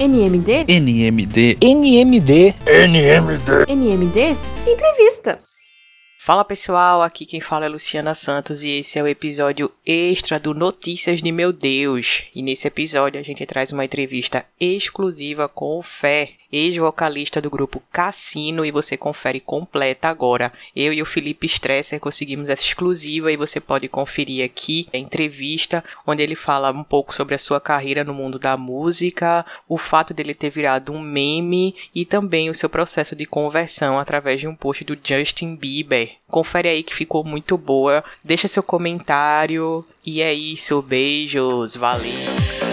NMD? NMD. NMD. NMD. NMD? Entrevista. Fala pessoal, aqui quem fala é Luciana Santos e esse é o episódio extra do Notícias de Meu Deus. E nesse episódio a gente traz uma entrevista exclusiva com o Fé, ex-vocalista do grupo Cassino, e você confere completa agora. Eu e o Felipe Stresser conseguimos essa exclusiva e você pode conferir aqui a entrevista, onde ele fala um pouco sobre a sua carreira no mundo da música, o fato dele ter virado um meme e também o seu processo de conversão através de um post do Justin Bieber. Confere aí que ficou muito boa. Deixa seu comentário. E é isso, beijos, valeu!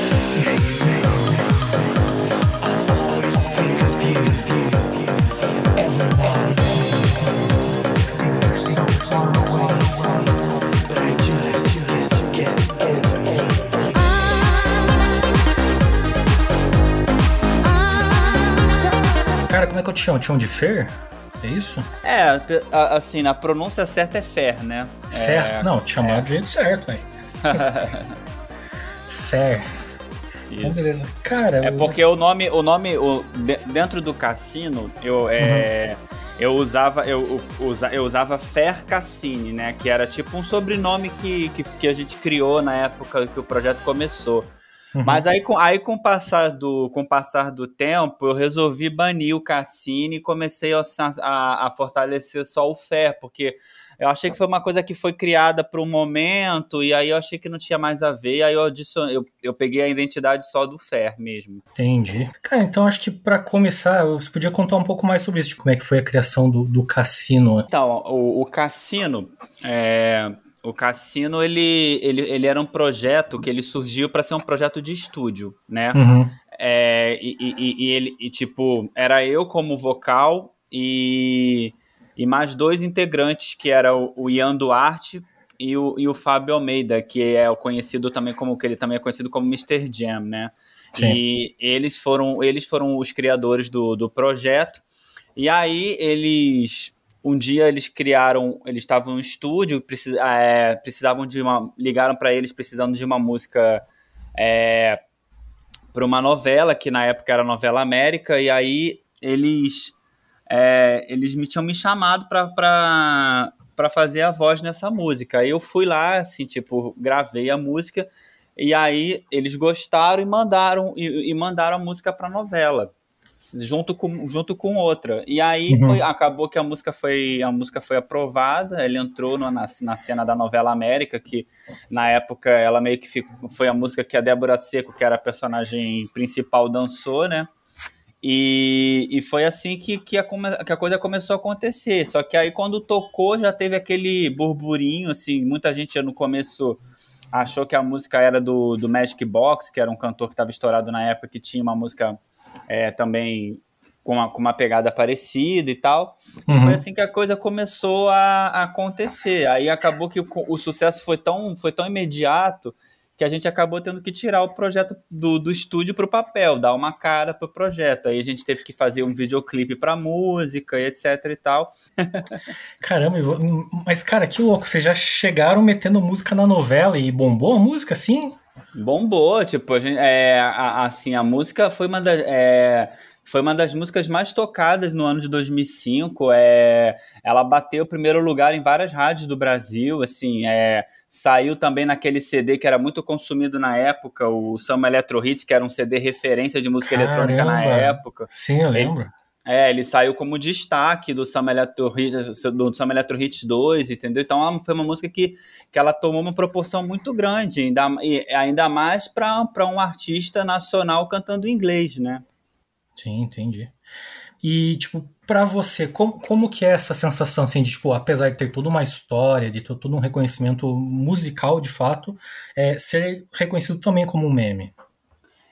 Como é que eu te chamo? Te chamo de Fer? É isso? É, assim, a pronúncia certa é Fer, né? Fer? É, Não, te chamar do jeito certo, aí. Fer. Então, isso. beleza. Cara, É eu- porque o nome, o nome, o, de- dentro do cassino, eu, é, eu usava, eu, usa, eu usava Fer Cassini, né? Que era tipo um sobrenome que, que, que a gente criou na época que o projeto começou. Uhum. Mas aí, com, aí com, o passar do, com passar do tempo, eu resolvi banir o Cassini e comecei a, a, a fortalecer só o Fer, porque eu achei que foi uma coisa que foi criada para um momento, e aí eu achei que não tinha mais a ver, e aí eu, adicion... eu, eu peguei a identidade só do Fer mesmo. Entendi. Cara, então acho que pra começar, você podia contar um pouco mais sobre isso, de como é que foi a criação do, do cassino. Então, o, o Cassino, é, o Cassino, ele, ele, ele era um projeto que ele surgiu para ser um projeto de estúdio, né? Uhum. É, e, e- e ele, e, tipo, era eu como vocal e, e mais dois integrantes, que era o, o Ian Duarte e o, e o Fábio Almeida, que é o conhecido também como, que ele também é conhecido como Mr. Jam, né? Sim. E eles foram, eles foram os criadores do, do projeto. E aí eles um dia eles criaram, eles estavam no estúdio, precis, é, precisavam de uma, ligaram para eles precisando de uma música é, para uma novela que na época era novela América e aí eles é, eles me tinham me chamado para para fazer a voz nessa música. Aí eu fui lá, assim, tipo, gravei a música e aí eles gostaram e mandaram e, e mandaram a música para novela junto com, junto com outra. E aí Uhum. foi- acabou que a música foi a música foi aprovada, ele entrou no- na, na cena da novela América, que na época ela meio que ficou, foi a música que a Débora Seco, que era a personagem principal, dançou, né? E, e foi assim que, que, a, que a coisa começou a acontecer. Só que aí quando tocou já teve aquele burburinho, assim, muita gente no começo achou que a música era do, do Magic Box, que era um cantor que estava estourado na época, que tinha uma música é, também com uma, com uma pegada parecida e tal. E Uhum. foi assim que a coisa começou a, a acontecer. Aí acabou que o, o sucesso foi tão, foi tão imediato que a gente acabou tendo que tirar o projeto do, do estúdio para o papel, dar uma cara para o projeto. Aí a gente teve que fazer um videoclipe para música e etc e tal. Caramba, e mas cara, que louco, vocês já chegaram metendo música na novela e bombou a música assim? Bombou, tipo, a gente, é, a- assim, a música foi uma, das, é, foi uma das músicas mais tocadas no ano de 2005. É, ela bateu o primeiro lugar em várias rádios do Brasil, assim, é, saiu também naquele CD que era muito consumido na época, o Samba Electro Hits, que era um CD referência de música eletrônica na Caramba. época. Sim, eu lembro. É, ele saiu como destaque do Samba Electro Hits, do Samba Electro Hits 2, entendeu? Então ela foi uma música que, que ela tomou uma proporção muito grande, ainda, ainda mais para um artista nacional cantando inglês, né? Sim, entendi. E, tipo, pra você, como, como que é essa sensação, assim, de, tipo, apesar de ter toda uma história, de ter todo um reconhecimento musical, de fato, é, ser reconhecido também como um meme?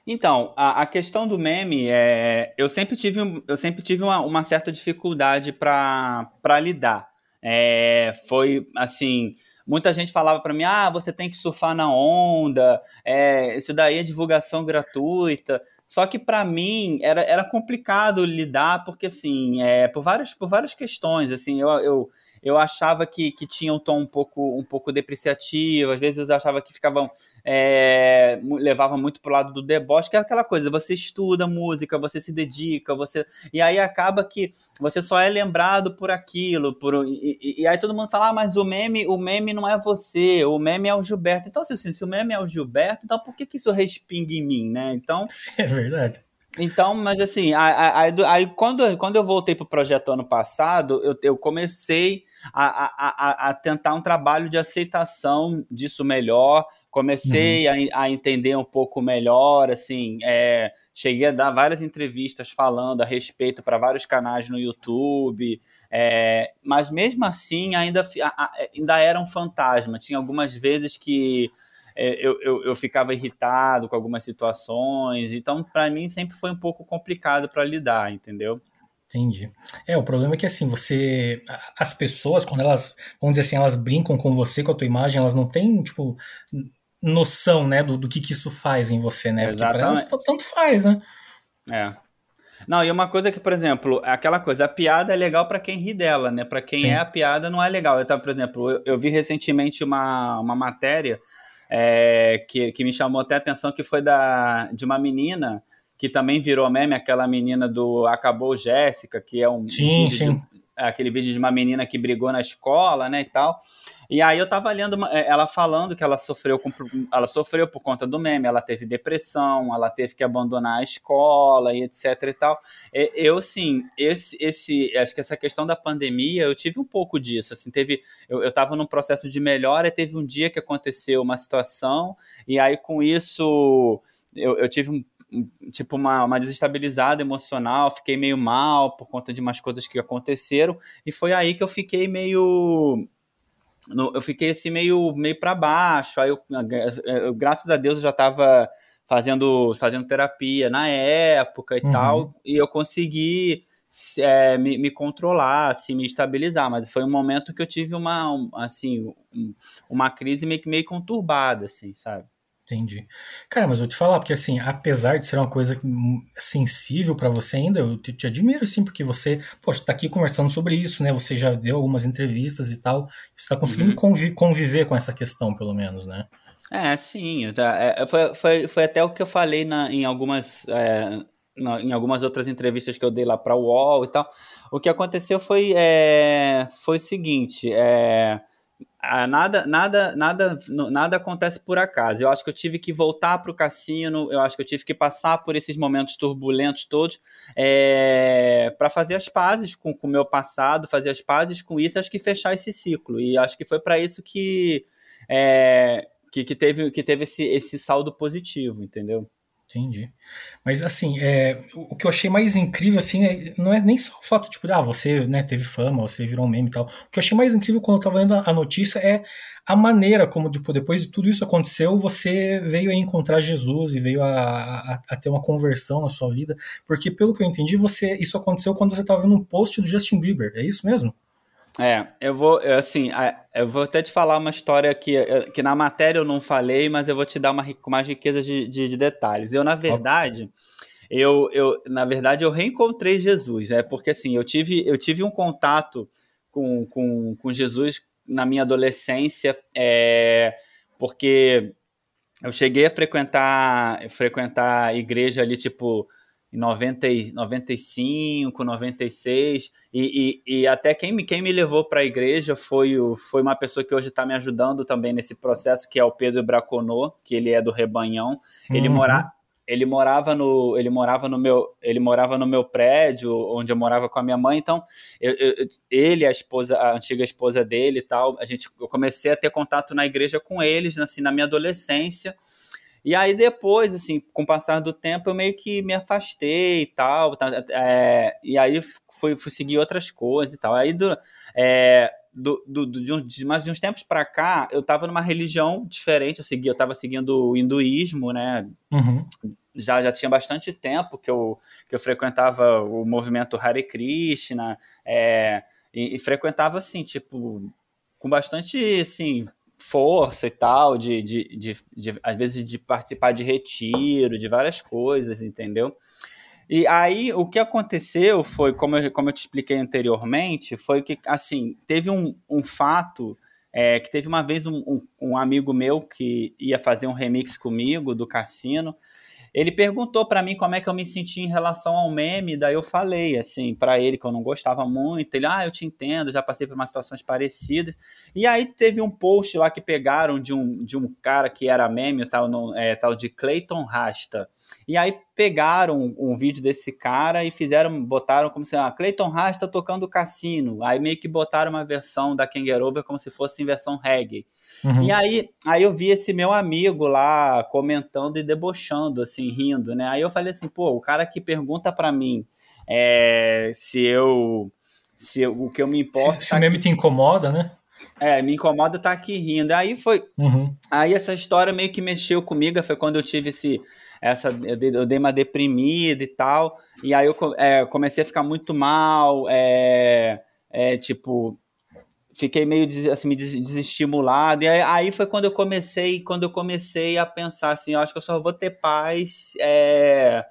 Então, a, a questão do meme, é, eu sempre tive, eu sempre tive uma, uma certa dificuldade para lidar. É, foi assim, muita gente falava para mim, ah, você tem que surfar na onda, é, isso daí é divulgação gratuita. Só que para mim era, era complicado lidar, porque assim, é, por, várias, por várias questões, assim, eu, eu, eu achava que, que tinha um tom um pouco, um pouco depreciativo, às vezes eu achava que ficavam. É, levava muito pro lado do deboche, que é aquela coisa, você estuda música, você se dedica, você. E aí acaba que você só é lembrado por aquilo, por. E, e, e aí todo mundo fala, ah, mas o meme, o meme não é você, o meme é o Gilberto. Então, se, se o meme é o Gilberto, então por que, que isso respinga em mim, né? Então. É verdade. Então, mas assim, aí, aí, quando, quando eu voltei pro projeto ano passado, eu, eu comecei a, a, a, tentar um trabalho de aceitação disso melhor, comecei uhum. a, a entender um pouco melhor, assim, é, cheguei a dar várias entrevistas falando a respeito para vários canais no YouTube, é, mas mesmo assim ainda, ainda era um fantasma. Tinha algumas vezes que eu, eu, eu, ficava irritado com algumas situações, então para mim sempre foi um pouco complicado para lidar, entendeu? Entendi. É, o problema é que assim, você. As pessoas, quando elas, vamos dizer assim, elas brincam com você, com a tua imagem, elas não têm, tipo, noção, né, do, do que, que isso faz em você, né? Porque pra elas tanto faz, né? É. Não, e uma coisa que, por exemplo, aquela coisa, a piada é legal para quem ri dela, né? Para quem Sim. é a piada não é legal. Eu tava, por exemplo, eu, eu vi recentemente uma, uma matéria é, que, que me chamou até a atenção, que foi da, de uma menina que também virou meme, aquela menina do Acabou Jéssica, que é um sim, sim. De, é aquele vídeo de uma menina que brigou na escola, né, e tal. E aí eu tava lendo uma, é, ela falando que ela sofreu com, ela sofreu por conta do meme, ela teve depressão, ela teve que abandonar a escola e etc e tal. Eu sim, esse esse acho que essa questão da pandemia, eu tive um pouco disso, assim, teve eu, eu tava num processo de melhora, teve um dia que aconteceu uma situação e aí com isso eu, eu tive um tipo uma, uma desestabilizada emocional, fiquei meio mal por conta de umas coisas que aconteceram e foi aí que eu fiquei meio eu fiquei assim meio meio para baixo. Aí eu, eu, graças a Deus eu já estava fazendo fazendo terapia na época e uhum. tal e eu consegui é, me, me, controlar, assim, me estabilizar, mas foi um momento que eu tive uma, assim, uma crise meio, meio conturbada, assim, sabe? Entendi. Cara, mas vou te falar, porque assim, apesar de ser uma coisa sensível para você ainda, eu te, te, admiro, assim, porque você, poxa, tá aqui conversando sobre isso, né? Você já deu algumas entrevistas e tal, você tá conseguindo uhum. conviver, conviver com essa questão, pelo menos, né? É, sim. Já, é, foi, foi, foi até o que eu falei na, em algumas. É, na, em algumas outras entrevistas que eu dei lá para o UOL e tal. O que aconteceu foi, é, foi o seguinte: é, nada, nada, nada, nada acontece por acaso. Eu acho que eu tive que voltar para o cassino, eu acho que eu tive que passar por esses momentos turbulentos todos é, para fazer as pazes com o meu passado, fazer as pazes com isso, acho que fechar esse ciclo. E acho que foi para isso que, é, que, que, teve, que teve esse, esse saldo positivo, entendeu? Entendi. Mas assim, é, o que eu achei mais incrível, assim, é, não é nem só o fato, tipo, ah, você né, teve fama, você virou um meme e tal. O que eu achei mais incrível quando eu tava lendo a notícia é a maneira como, tipo, depois de tudo isso aconteceu, você veio a encontrar Jesus e veio a, a, a ter uma conversão na sua vida. Porque, pelo que eu entendi, você isso aconteceu quando você tava vendo um post do Justin Bieber, é isso mesmo? É, eu vou, assim, eu vou até te falar uma história que, que na matéria eu não falei, mas eu vou te dar uma, mais riqueza de, de, de detalhes. Eu, na verdade, eu, eu, na verdade, eu reencontrei Jesus, é porque assim, eu tive, eu tive um contato com, com, com Jesus na minha adolescência, é, porque eu cheguei a frequentar, frequentar a igreja ali, tipo, em 90, 95, 96, e, e, e até quem me, quem me levou para a igreja foi, o, foi uma pessoa que hoje está me ajudando também nesse processo, que é o Pedro Braconô, que ele é do Rebanhão. Ele, uhum. mora, ele morava no ele morava no meu ele morava no meu prédio onde eu morava com a minha mãe então eu, eu, ele a esposa a antiga esposa dele e tal a gente eu comecei a ter contato na igreja com eles assim na minha adolescência e aí depois, assim, com o passar do tempo, eu meio que me afastei e tal. Tá, é, e aí fui, fui seguir outras coisas e tal. Aí do, é, do, do, do, de, um, de mais de uns tempos para cá, eu tava numa religião diferente. Eu segui, eu tava seguindo o hinduísmo, né? Uhum. Já, já tinha bastante tempo que eu, que eu frequentava o movimento Hare Krishna. É, e, e frequentava, assim, tipo, com bastante, assim, força e tal, de, de, de, de, às vezes de participar de retiro, de várias coisas, entendeu? E aí, o que aconteceu foi, como eu, como eu te expliquei anteriormente, foi que, assim, teve um, um fato é, que teve uma vez um, um, um, amigo meu que ia fazer um remix comigo do Cassino. Ele perguntou para mim como é que eu me senti em relação ao meme, daí eu falei assim para ele que eu não gostava muito. Ele, ah, eu te entendo, já passei por umas situações parecidas. E aí teve um post lá que pegaram de um, de um cara que era meme, tal, no, é, tal de Clayton Rasta. E aí pegaram um, um, vídeo desse cara e fizeram, botaram como se, ah, Clayton Rasta tocando cassino. Aí meio que botaram uma versão da Kangaroo como se fosse em versão reggae. Uhum. E aí, aí eu vi esse meu amigo lá comentando e debochando, assim, rindo, né? Aí eu falei assim, pô, o cara que pergunta para mim é, se eu. Se eu, o que eu me importo. Se, se tá o meme te incomoda, né? É, me incomoda estar tá aqui rindo. Aí foi. Uhum. Aí essa história meio que mexeu comigo. Foi quando eu tive esse essa eu dei uma deprimida e tal, e aí eu é, comecei a ficar muito mal, é, é, tipo, fiquei meio assim, desestimulado, e aí, aí, foi quando eu comecei, quando eu comecei a pensar assim, eu acho que eu só vou ter paz é,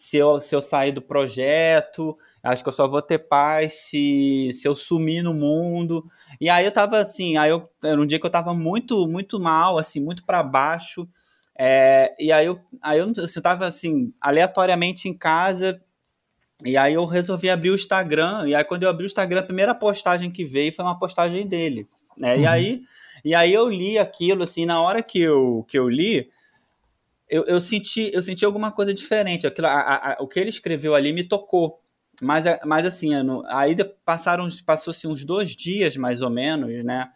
se, eu, se eu sair do projeto, acho que eu só vou ter paz se, se eu sumir no mundo, e aí eu tava assim, aí eu, era um dia que eu tava muito, muito mal, assim, muito para baixo, é, e aí eu, aí eu estava assim, aleatoriamente em casa, e aí eu resolvi abrir o Instagram, e aí quando eu abri o Instagram, a primeira postagem que veio foi uma postagem dele, né? Uhum. E aí e aí eu li aquilo, assim, na hora que eu, que eu li, eu, eu senti eu senti alguma coisa diferente, aquilo, a, a, o que ele escreveu ali me tocou, mas, mas assim, aí passaram, passou-se uns dois dias, mais ou menos, né?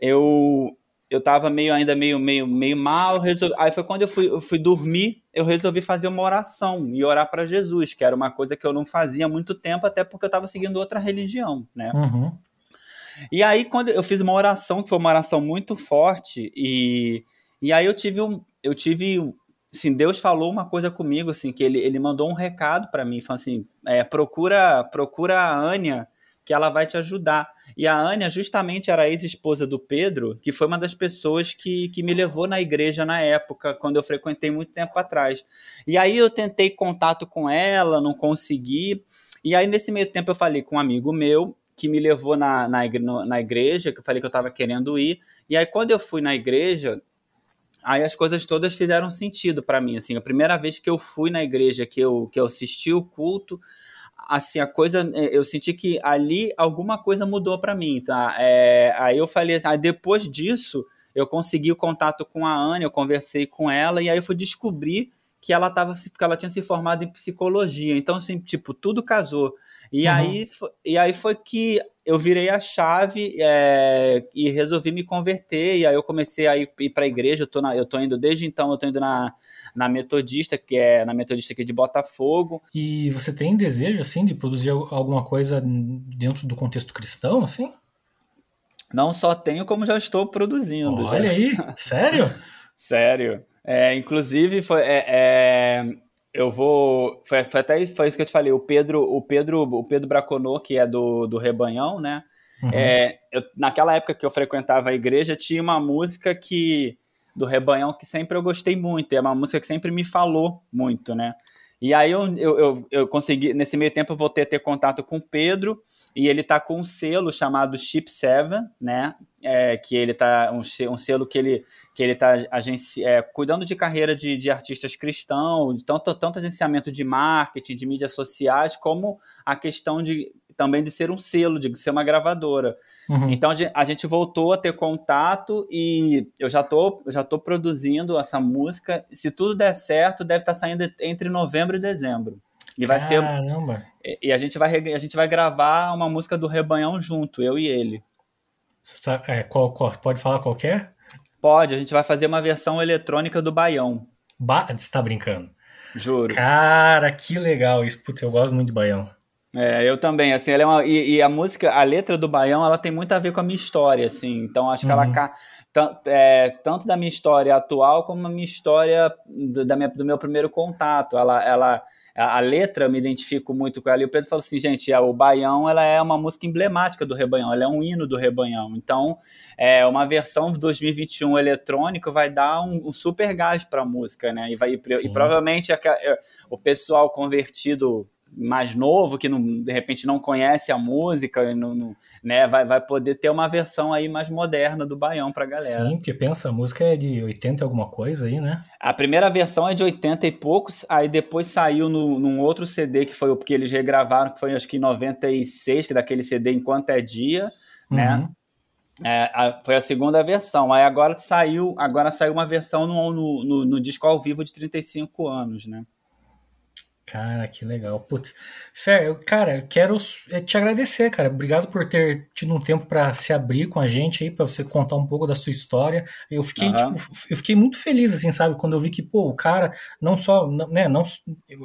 Eu, eu tava meio ainda meio meio meio mal, resolvi... aí foi quando eu fui, eu fui dormir, eu resolvi fazer uma oração e orar para Jesus, que era uma coisa que eu não fazia há muito tempo, até porque eu estava seguindo outra religião, né? Uhum. E aí quando eu fiz uma oração, que foi uma oração muito forte e e aí eu tive um eu tive assim, Deus falou uma coisa comigo assim, que ele, ele mandou um recado para mim, falou assim, é, procura procura a Ania que ela vai te ajudar. E a Ania justamente era a ex-esposa do Pedro, que foi uma das pessoas que, que me levou na igreja na época, quando eu frequentei muito tempo atrás. E aí eu tentei contato com ela, não consegui. E aí nesse meio tempo eu falei com um amigo meu, que me levou na, na, na igreja, que eu falei que eu estava querendo ir. E aí quando eu fui na igreja, aí as coisas todas fizeram sentido para mim. Assim, a primeira vez que eu fui na igreja, que eu, que eu assisti o culto, assim, a coisa, é, eu senti que ali alguma coisa mudou para mim, tá? É, aí eu falei assim, aí depois disso, eu consegui o contato com a Anne, eu conversei com ela, e aí eu fui descobrir que ela tava, que ela tinha se formado em psicologia. Então, assim, tipo, tudo casou. E, uhum. aí, e aí foi que eu virei a chave é, e resolvi me converter. E aí eu comecei a ir, ir para a igreja. Eu tô, na, eu tô indo desde então, eu tô indo na, na Metodista, que é na Metodista aqui de Botafogo. E você tem desejo, assim, de produzir alguma coisa dentro do contexto cristão, assim? Não só tenho, como já estou produzindo. Olha já. aí, sério? sério. É, inclusive, foi, é, é, eu vou. Foi, foi, até isso, foi isso que eu te falei. O Pedro, o Pedro, o Pedro Braconô, que é do, do Rebanhão, né? Uhum. É, eu, naquela época que eu frequentava a igreja, tinha uma música que do Rebanhão que sempre eu gostei muito. É uma música que sempre me falou muito, né? E aí eu, eu, eu, eu consegui, nesse meio tempo eu voltei a ter contato com o Pedro, e ele tá com um selo chamado Chip 7, né? É, que ele tá um, um selo que ele que ele tá agenci, é, cuidando de carreira de, de artistas cristãos, tanto, tanto agenciamento de marketing, de mídias sociais, como a questão de também de ser um selo, de ser uma gravadora. Uhum. Então a gente voltou a ter contato e eu já tô, já tô produzindo essa música. Se tudo der certo, deve estar tá saindo entre novembro e dezembro. E vai Caramba. ser. E a gente vai, a gente vai gravar uma música do Rebanhão junto, eu e ele. É, qual, qual, pode falar qualquer? Pode, a gente vai fazer uma versão eletrônica do Baião. Ba você tá brincando? Juro. Cara, que legal isso. Putz, eu gosto muito de Baião. É, eu também, assim, ela é uma, e, e, a música, a letra do Baião, ela tem muito a ver com a minha história, assim, então acho que uhum. ela, é, tanto da minha história atual, como a minha história da minha, do meu primeiro contato, ela, ela, a, a, letra eu me identifico muito com ela. E o Pedro falou assim, gente, o Baião ela é uma música emblemática do Rebanhão, ela é um hino do Rebanhão. Então, é, uma versão de 2021 eletrônico vai dar um, um super gás para a música, né? E, vai, e, e provavelmente a, é, o pessoal convertido mais novo, que não, de repente não conhece a música, não, não, né, vai, vai poder ter uma versão aí mais moderna do Baião pra galera. Sim, porque pensa, a música é de 80 alguma coisa aí, né? A primeira versão é de 80 e poucos, aí depois saiu no, num outro CD que foi o que eles regravaram, que foi acho que em 96, que é daquele CD Enquanto é Dia, né? uhum. né? É, a, foi a segunda versão. Aí agora saiu, agora saiu uma versão no, no, no, no disco ao vivo de 35 anos, né? Cara, que legal. Putz. Fer, eu, cara, quero é, te agradecer, cara. Obrigado por ter tido um tempo para se abrir com a gente aí, para você contar um pouco da sua história. Eu fiquei, uhum. tipo, eu fiquei muito feliz, assim, sabe, quando eu vi que, pô, o cara não só, né, não,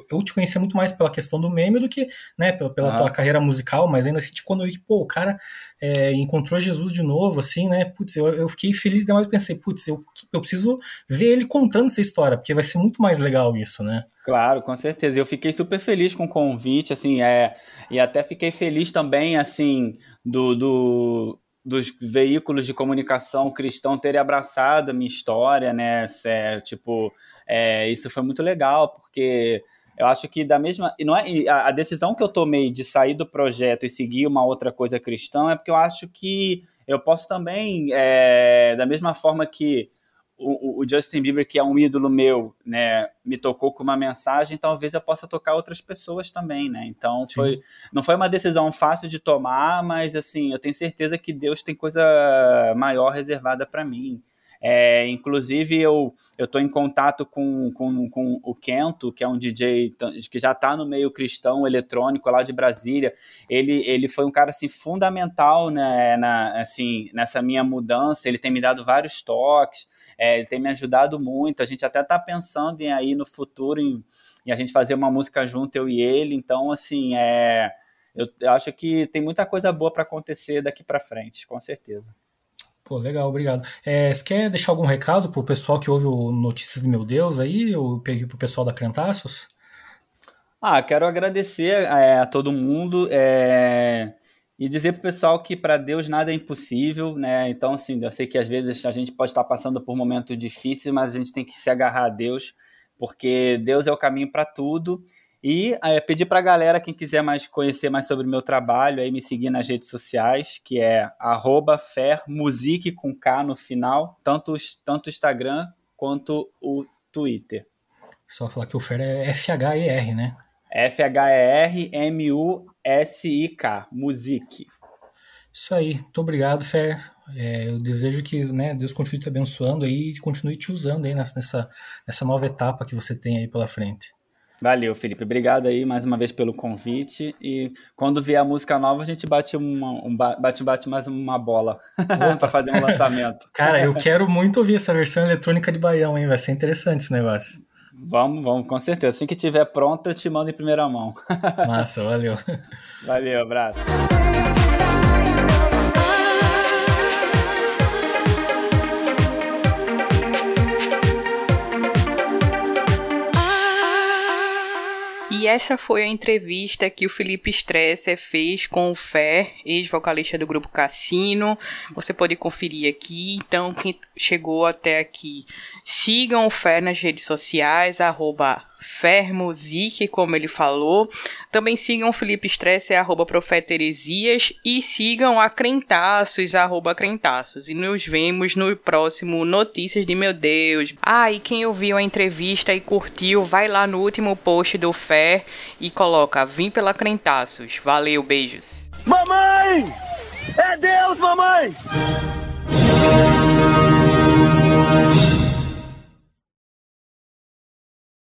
eu te conhecia muito mais pela questão do meme do que, né, pela, pela, uhum. pela carreira musical, mas ainda assim, tipo, quando eu vi que, pô, o cara é, encontrou Jesus de novo, assim, né, putz, eu, eu fiquei feliz demais, pensei, putz, eu, eu preciso ver ele contando essa história, porque vai ser muito mais legal isso, né. Claro, com certeza. Eu fiquei super feliz com o convite, assim, é, e até fiquei feliz também, assim, do, do dos veículos de comunicação cristão terem abraçado a minha história, né? É, tipo, é, isso foi muito legal, porque eu acho que da mesma. E não é, a, a decisão que eu tomei de sair do projeto e seguir uma outra coisa cristã é porque eu acho que eu posso também, é, da mesma forma que o, o, Justin Bieber, que é um ídolo meu, né, me tocou com uma mensagem, talvez eu possa tocar outras pessoas também, né? Então foi, não foi uma decisão fácil de tomar, mas assim, eu tenho certeza que Deus tem coisa maior reservada para mim. É, inclusive, eu estou em contato com, com, com o Kento, que é um DJ que já está no meio cristão eletrônico lá de Brasília. Ele, ele foi um cara assim, fundamental né, na, assim, nessa minha mudança. Ele tem me dado vários toques, é, ele tem me ajudado muito. A gente até está pensando em aí no futuro em, em, a gente fazer uma música junto, eu e ele. Então, assim, é, eu, eu acho que tem muita coisa boa para acontecer daqui para frente, com certeza. Pô, legal, obrigado. É, você quer deixar algum recado pro pessoal que ouve o Notícias de Meu Deus aí, ou pro pessoal da Crentaços? Ah, quero agradecer é, a todo mundo é, e dizer pro pessoal que para Deus nada é impossível, né? Então, assim, eu sei que às vezes a gente pode estar passando por momentos difíceis, mas a gente tem que se agarrar a Deus, porque Deus é o caminho para tudo e é, pedir para a galera, quem quiser mais conhecer mais sobre o meu trabalho, aí me seguir nas redes sociais, que é fermusique com K no final, tanto, tanto o Instagram quanto o Twitter. Só falar que o Fer é F-H-E-R, né? F-H-E-R-M-U-S-I-K, Musique. Isso aí, muito obrigado, Fer. É, eu desejo que né, Deus continue te abençoando aí e continue te usando aí nessa, nessa nova etapa que você tem aí pela frente. Valeu, Felipe. Obrigado aí mais uma vez pelo convite. E quando vier a música nova, a gente bate uma, um bate, bate mais uma bola para fazer um lançamento. Cara, eu quero muito ouvir essa versão eletrônica de Baião, hein? Vai ser interessante esse negócio. Vamos, vamos, com certeza. Assim que tiver pronto, eu te mando em primeira mão. Massa, valeu. Valeu, abraço. E essa foi a entrevista que o Felipe Stresser fez com o Fer, ex-vocalista do grupo Cassino. Você pode conferir aqui. Então, quem chegou até aqui, sigam o Fer nas redes sociais, arroba Fermusic, como ele falou. Também sigam Felipe Stresser, arroba Profeta Heresias. E sigam a Crentaços, arroba Crentaços. E nos vemos no próximo Notícias de Meu Deus. Ah, e quem ouviu a entrevista e curtiu, vai lá no último post do Fer e coloca Vim pela Crentaços. Valeu, beijos. Mamãe! É Deus, mamãe!